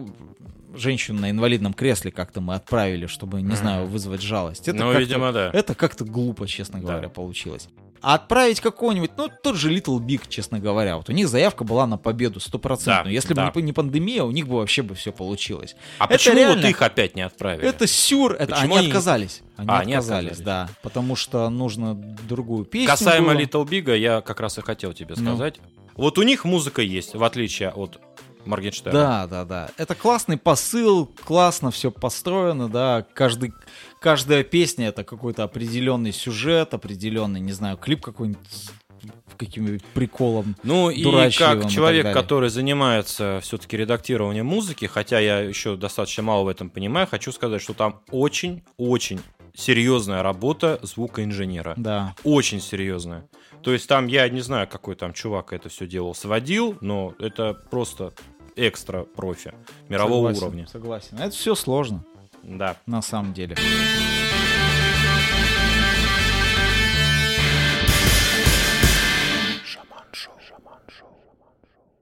женщину на инвалидном кресле как-то мы отправили, чтобы, не знаю, вызвать жалость. Это Ну, как-то- видимо, да. Это как-то глупо, честно Да. говоря, получилось. А отправить какого-нибудь, ну, тот же Little Big, честно говоря. Вот у них заявка была на победу стопроцентную. Да, Если да. бы не пандемия, у них бы вообще бы все получилось. А Это почему реально- вот их опять не отправили? Это сюр, это Почему они они- отказались. Они А, они отказались, отказались. да. Потому что нужно другую песню. Касаемо было. Little Big, я как раз и хотел тебе Ну. сказать. Вот у них музыка есть, в отличие от Моргенштерна. Да, да, да. Это классный посыл, классно все построено, да. Каждый, каждая песня это какой-то определенный сюжет, определенный, не знаю, клип какой-нибудь с каким-нибудь приколом. Ну и как и человек, далее. который занимается все-таки редактированием музыки, хотя я еще достаточно мало в этом понимаю, хочу сказать, что там очень-очень серьезная работа звукоинженера. Да. Очень серьезная. То есть там, я не знаю, какой там чувак это все делал, сводил, но это просто экстра профи мирового согласен, уровня. Согласен. Это все сложно. Да. На самом деле.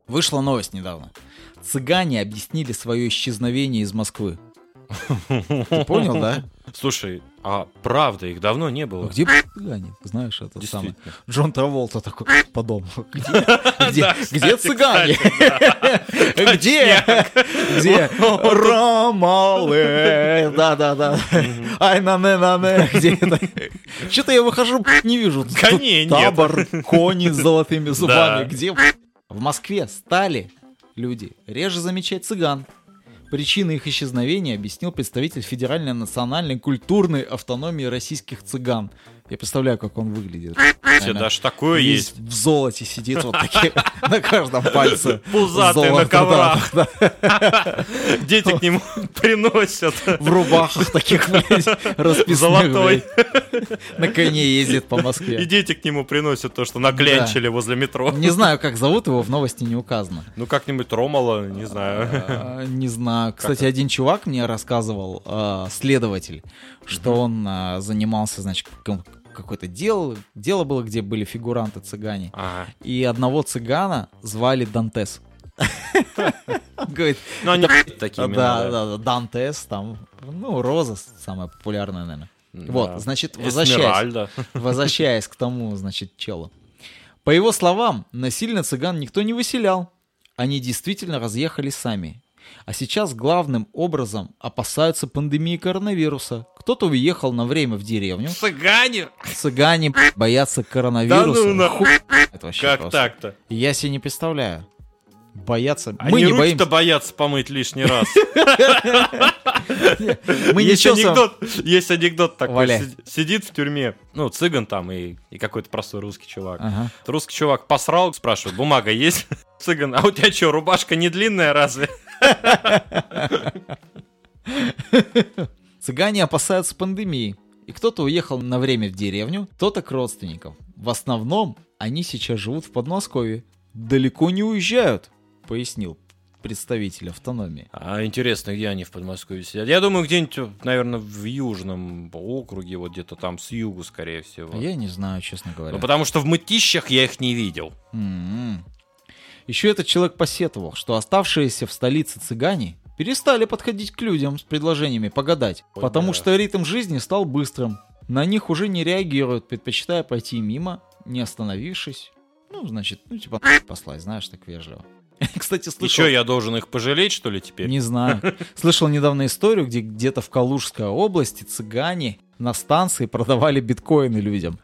Вышла новость недавно. Цыгане объяснили свое исчезновение из Москвы. Ты понял, да? Слушай, а правда, их давно не было. Ну, Где цыгане? Знаешь, это самое. Джон Траволта такой по дому. Где, цыгане? Где? Где? Ромалы. Да-да-да. Ай, на не на не Где это? Что-то я выхожу, не вижу. Коней нет. Табор, кони с золотыми зубами. Где? В Москве стали люди реже замечать цыган. Причины их исчезновения объяснил представитель Федеральной национальной культурной автономии российских цыган. Я представляю, как он выглядит. Наверное, даже такое есть. в золоте сидит вот такие на каждом пальце. Пузатый на коврах. Дети к нему приносят. В рубахах таких, блядь, расписных, Золотой. На коне ездит по И Москве. дети к нему приносят то, что наклянчили возле метро. Не знаю, как зовут его, в новости не указано. Ну, как-нибудь Ромала, не знаю. А, Не знаю. Кстати, один чувак мне рассказывал, а, следователь, что он а, занимался, значит, какое-то дело, дело было, где были фигуранты цыгане. Ага. И одного цыгана звали Дантес. Говорит, Ну, они такие да, да, да, Дантес, там, ну, Роза самая популярная, наверное. Вот, значит, возвращаясь, возвращаясь к тому, значит, челу. По его словам, насильно цыган никто не выселял. Они действительно разъехались сами. А сейчас главным образом опасаются пандемии коронавируса. Кто-то уехал на время в деревню. Цыгане? Цыгане боятся коронавируса. Да ну нахуй. Хуй это вообще Как просто. так-то? Я себе не представляю. Боятся. Они Мы не руки-то боимся. боятся помыть лишний раз. Мы есть анекдот, есть анекдот такой. Сидит в тюрьме, ну, цыган там и, и какой-то простой русский чувак. Ага. Русский чувак посрал, спрашивает, бумага есть? Цыган, а у тебя что, рубашка не длинная разве? Цыгане опасаются пандемии. И кто-то уехал на время в деревню, кто-то к родственникам. В основном они сейчас живут в Подмосковье. Далеко не уезжают, пояснил представитель автономии. А интересно, где они в Подмосковье сидят? Я думаю, где-нибудь, наверное, в Южном округе, вот где-то там с югу, скорее всего. Я не знаю, честно говоря. Ну, потому что в мытищах я их не видел. Еще этот человек посетовал, что оставшиеся в столице цыгане перестали подходить к людям с предложениями погадать, Ой, потому да. что ритм жизни стал быстрым. На них уже не реагируют, предпочитая пройти мимо, не остановившись. Ну, значит, ну, типа, послать, знаешь, так вежливо. Кстати, И слышал... что, я должен их пожалеть, что ли, теперь? Не знаю. Слышал недавно историю, где где-то в Калужской области цыгане на станции продавали биткоины людям.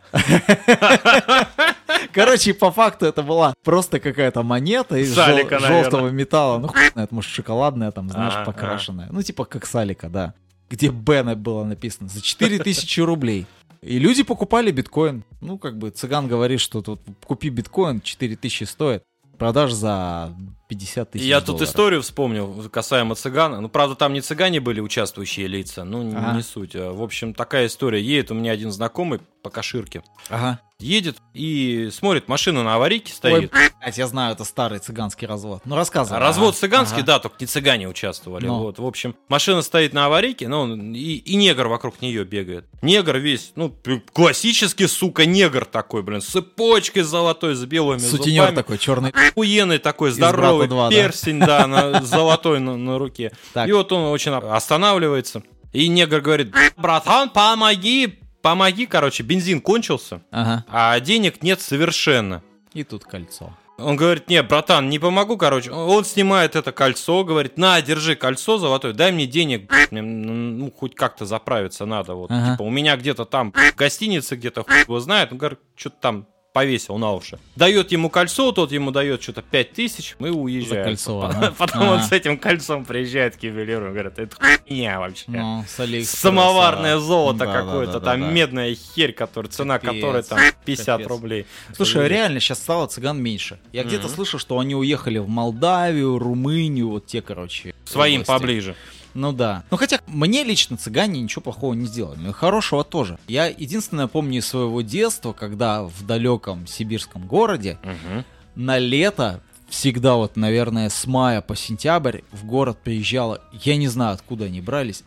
Короче, по факту это была просто какая-то монета из жел- Салика, наверное. желтого металла. Ну, хуй знает, может, шоколадная там, знаешь, Ага, покрашенная. Ну, типа как салика, да. Где Б было написано. За 4000 рублей. И люди покупали биткоин. Ну, как бы цыган говорит, что тут купи биткоин, 4000 стоит. Продаж за 50 И тысяч я тут долларов. историю вспомнил касаемо цыган. Ну, правда, там не цыгане были участвующие лица, ну, не, Ага. не суть. А, В общем, такая история. Едет у меня один знакомый по Каширке. Ага. Едет и смотрит, машина на аварийке Ой, стоит. блядь, я знаю, это старый цыганский развод. Ну, рассказывай. Развод цыганский, Ага. да, только не цыгане участвовали. Ну. Вот, в общем, машина стоит на аварийке, ну, и, и негр вокруг нее бегает. Негр весь, ну, классический, сука, негр такой, блин, с цепочкой золотой, с белыми Сутенер зубами. такой, черный. Охуенный такой здоровый «Брата 2», да? перстень, да, на- золотой на, на руке. Так. И вот он очень останавливается. И негр говорит, братан, помоги, помоги, короче, бензин кончился, Ага. а денег нет совершенно. И тут кольцо. Он говорит, не, братан, не помогу, короче. Он снимает это кольцо, говорит, на, держи кольцо золотое, дай мне денег, мне, ну, хоть как-то заправиться надо. Вот, Ага. типа, у меня где-то там в гостинице, где-то хуй его знает, он говорит, что-то там повесил на уши. Дает ему кольцо, тот ему дает что-то 5 тысяч, мы уезжаем. За кольцо, Потом, он с этим кольцом приезжает к ювелиру и говорит, это хуйня вообще. Ну, с. Самоварное золото Да, какое-то, да, да, там да. медная херь, которая, цена Капец. которой там 50 Капец. рублей. Слушай, а реально сейчас стало цыган меньше. Я где-то слышал, что они уехали в Молдавию, Румынию, вот те, короче. Своим области. поближе. Ну да. Ну хотя мне лично цыгане ничего плохого не сделали. И хорошего тоже. Я единственное помню из своего детства, когда в далеком сибирском городе Мгм. на лето всегда вот, наверное, с мая по сентябрь в город приезжало, я не знаю, откуда они брались,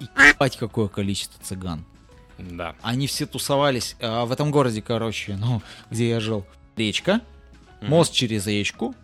и ебать какое количество цыган. Да. Они все тусовались а, в этом городе, короче, ну, где я жил. Речка, Мгм. мост через речку,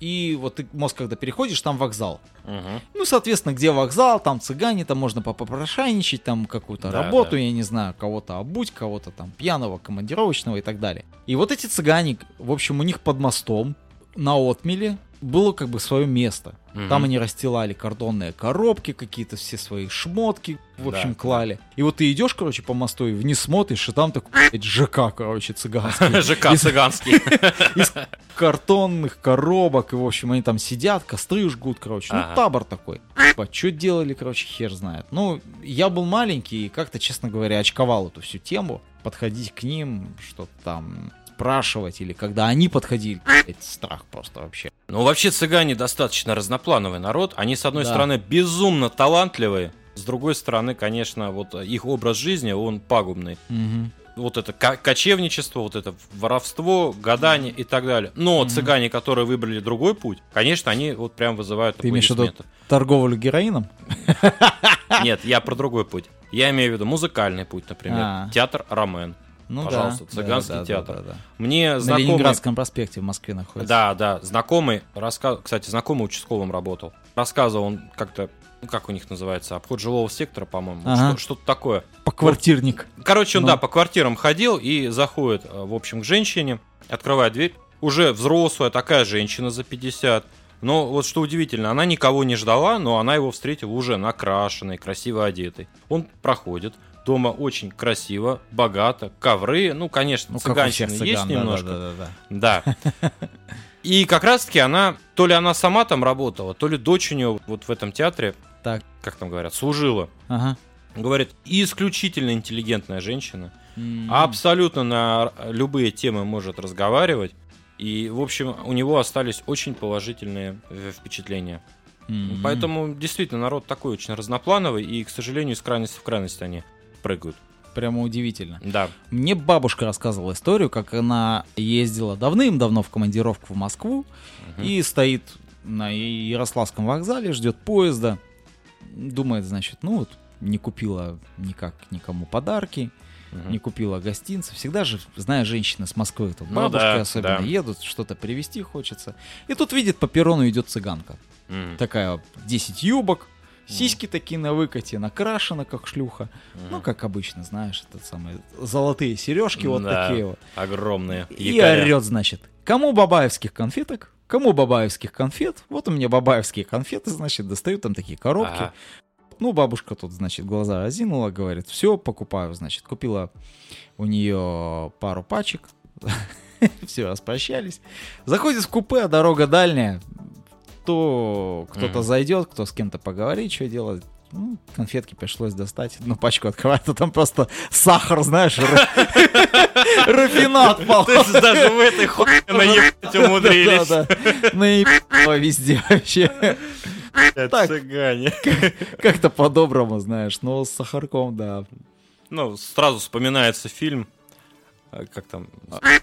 и вот ты мост, когда переходишь, там вокзал. Мгм. Ну, соответственно, где вокзал, там цыгане, там можно попрошайничать, там какую-то Да, работу, да. я не знаю, кого-то обуть, кого-то там пьяного, командировочного и так далее. И вот эти цыгане, в общем, у них под мостом на отмеле было как бы свое место. Мгм. Там они расстилали картонные коробки, какие-то все свои шмотки, в общем, Да. клали. И вот ты идешь, короче, по мосту и вниз смотришь, и там такой ЖК, короче, цыганский. ЖК цыганский. Из картонных коробок, и, в общем, они там сидят, костры жгут, короче. Ну, табор такой. Что делали, короче, хер знает. Ну, я был маленький и как-то, честно говоря, очковал эту всю тему. Подходить к ним, что-то там спрашивать, или когда они подходили, блядь, страх просто вообще. Ну, вообще цыгане достаточно разноплановый народ. Они, с одной Да. стороны, безумно талантливые. С другой стороны, конечно, вот их образ жизни, он пагубный. Мгм. Вот это ко- кочевничество, вот это воровство, гадание и так далее. Но Мгм. цыгане, которые выбрали другой путь, конечно, они вот прям вызывают Ты имеешь в виду торговлю героином? Нет, я про другой путь. Я имею в виду музыкальный путь, например. А. Театр Ромен. Ну Пожалуйста, да. цыганский да, да, театр. да, да, да. Мне На знакомый... Ленинградском проспекте в Москве находится. Да, да, знакомый, рассказ... кстати, знакомый участковым работал. Рассказывал он как-то, ну как у них называется, обход жилого сектора, по-моему, Ага. что- что-то такое. Поквартирник. Короче, он, Ну. да, по квартирам ходил и заходит, э, в общем, к женщине, открывает дверь. Уже взрослая такая женщина за 50. Но вот что удивительно, она никого не ждала, но она его встретила уже накрашенной, красиво одетой. Он проходит, дома очень красиво, богато, ковры, ну, конечно, Ну, цыганщины цыган, есть да, немножко. Да, да, да, Да. И как раз-таки она, то ли она сама там работала, то ли дочь у нее вот в этом театре, Так. как там говорят, служила. Ага. Говорит, исключительно интеллигентная женщина, М. абсолютно на любые темы может разговаривать. И, в общем, у него остались очень положительные э, впечатления. М. Поэтому, действительно, народ такой очень разноплановый, и, к сожалению, из крайности в крайность они прыгают. Прямо удивительно. Да. Мне бабушка рассказывала историю, как она ездила давным-давно в командировку в Москву Мгм. и стоит на Ярославском вокзале, ждет поезда. Думает, значит, ну вот, не купила никак никому подарки, Мгм. не купила гостинцев. Всегда же, зная женщины с Москвы, там, Ну бабушки да, особенно да. едут, что-то привезти хочется. И тут видит, по перрону идет цыганка. Мгм. Такая 10 юбок, сиськи такие на выкате, накрашена как шлюха. Ну, как обычно, знаешь, этот самый золотые сережки вот Да, такие вот. Огромные. И якоря. орет, значит, кому бабаевских конфеток, кому бабаевских конфет. Вот у меня бабаевские конфеты, значит, достают там такие коробки. Ага. Ну, бабушка тут, значит, глаза разинула, говорит, все, покупаю, значит, купила у нее пару пачек. Все, распрощались. Заходит в купе, а дорога дальняя. То кто-то Мгм. зайдет, кто с кем-то поговорит, что делать. Ну, конфетки пришлось достать. Одну пачку открывать, а там просто сахар, знаешь, ра- рафинат пал. То есть даже в этой хуйне наебать умудрились. Да, да. Наебало везде вообще. так. Цыгане. Как-то по-доброму, знаешь, но с сахарком, да. Ну, сразу вспоминается фильм. А, Как там?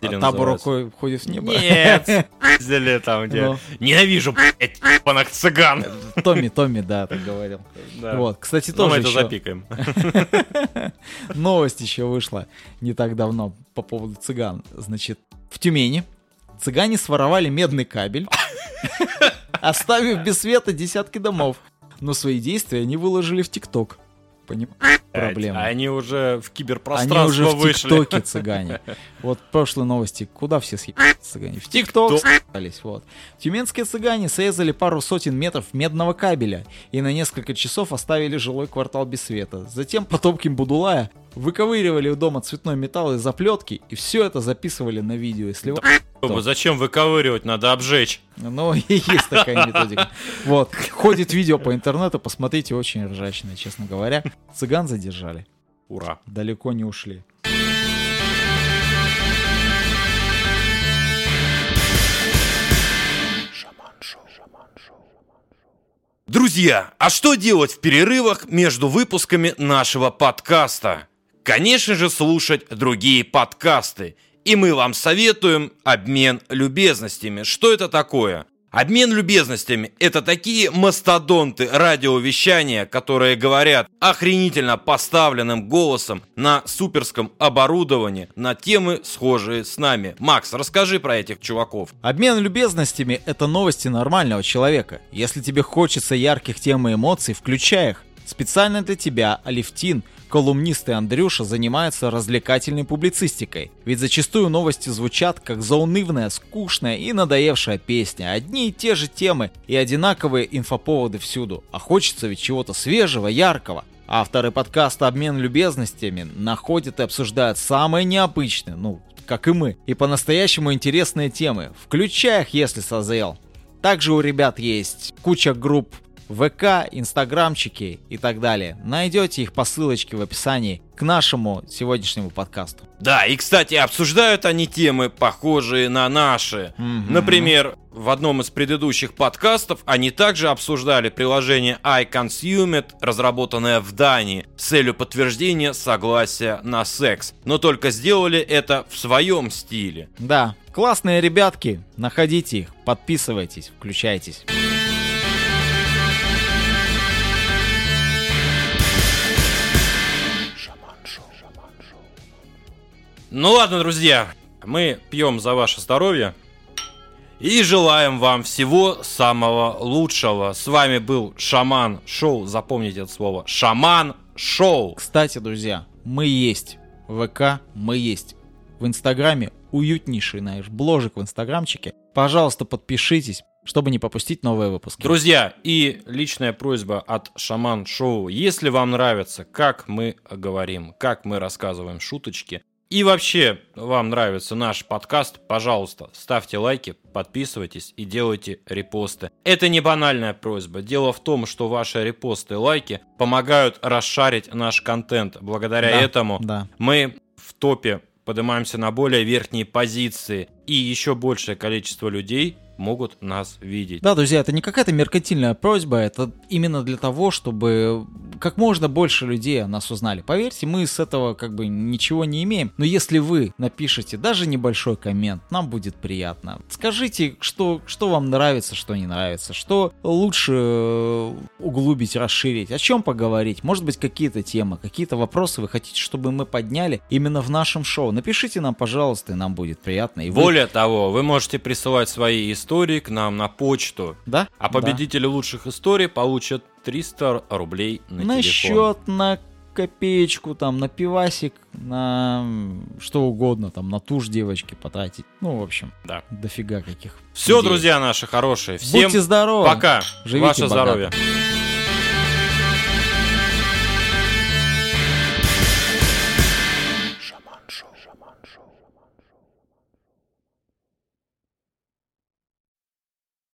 или Табу называется? рукой входит в небо. Нет, пиздили там, где... Ну. Ненавижу, блядь, ебаных цыган. Томми, Томми, да, так говорил. Да. Вот, кстати, Ну, мы тоже это еще запикаем. новость еще вышла не так давно по поводу цыган. Значит, в Тюмени цыгане своровали медный кабель, оставив без света десятки домов. Но свои действия они выложили в ТикТок. Понимаешь? Проблема. Они уже в Они киберпространство уже в вышли. ТикТоке цыгане. Вот прошлые новости, куда все съебались цыгане? В ТикТок съебались, вот. Тюменские цыгане срезали пару сотен метров медного кабеля и на несколько часов оставили жилой квартал без света. Затем потомким Будулая выковыривали у дома цветной металл из заплетки и все это записывали на видео. Если вы... Думаю, Зачем выковыривать? Надо обжечь. Ну, и есть такая методика. Вот. Ходит видео по интернету, посмотрите, очень ржачное, честно говоря. Цыган задержали. Ура. Далеко не ушли. Друзья, а что делать в перерывах между выпусками нашего подкаста? Конечно же, слушать другие подкасты. И мы вам советуем обмен любезностями. Что это такое? Обмен любезностями – это такие мастодонты радиовещания, которые говорят охренительно поставленным голосом на суперском оборудовании на темы, схожие с нами. Макс, расскажи про этих чуваков. Обмен любезностями — это новости нормального человека. Если тебе хочется ярких тем и эмоций, включай их. Специально для тебя Алевтин, колумнист и Андрюша занимаются развлекательной публицистикой. Ведь зачастую новости звучат как заунывная, скучная и надоевшая песня. Одни и те же темы и одинаковые инфоповоды всюду. А хочется ведь чего-то свежего, яркого. Авторы подкаста «Обмен любезностями» находят и обсуждают самые необычные, ну, как и мы, и по-настоящему интересные темы, включая их, если созрел. Также у ребят есть куча групп ВК, инстаграмчики и так далее. Найдете их по ссылочке в описании к нашему сегодняшнему подкасту. Да, и, кстати, обсуждают они темы, похожие на наши. Мгм. Например, в одном из предыдущих подкастов они также обсуждали приложение iConsumed, разработанное в Дании, с целью подтверждения согласия на секс. Но только сделали это в своем стиле. Да, классные ребятки, находите их, подписывайтесь, включайтесь. Ну ладно, друзья, мы пьем за ваше здоровье и желаем вам всего самого лучшего. С вами был Шаман Шоу, запомните это слово, Шаман Шоу. Кстати, друзья, мы есть в ВК, мы есть в Инстаграме, уютнейший наш бложик в Инстаграмчике. Пожалуйста, подпишитесь, чтобы не пропустить новые выпуски. Друзья, и личная просьба от Шаман Шоу. Если вам нравится, как мы говорим, как мы рассказываем шуточки, и вообще вам нравится наш подкаст, пожалуйста, ставьте лайки, подписывайтесь и делайте репосты. Это не банальная просьба. Дело в том, что ваши репосты и лайки помогают расшарить наш контент. Благодаря Да, этому Да. мы в топе поднимаемся на более верхние позиции, и еще большее количество людей могут нас видеть. Да, друзья, это не какая-то меркантильная просьба, это именно для того, чтобы как можно больше людей о нас узнали. Поверьте, мы с этого как бы ничего не имеем. Но если вы напишите даже небольшой коммент, нам будет приятно. Скажите, что, что вам нравится, что не нравится, что лучше э, углубить, расширить, о чем поговорить. Может быть, какие-то темы, какие-то вопросы вы хотите, чтобы мы подняли именно в нашем шоу. Напишите нам, пожалуйста, и нам будет приятно. И вы- Более того, вы можете присылать свои истории к нам на почту, Да? а Да. победители лучших историй получат 300 рублей на, на телефон. счет, на копеечку, там, на пивасик, на что угодно, там, на тушь девочки потратить. Ну, в общем, Да. дофига каких. Все, идей. друзья наши хорошие, всем Будьте здоровы. пока. Живите Ваше богато. здоровье.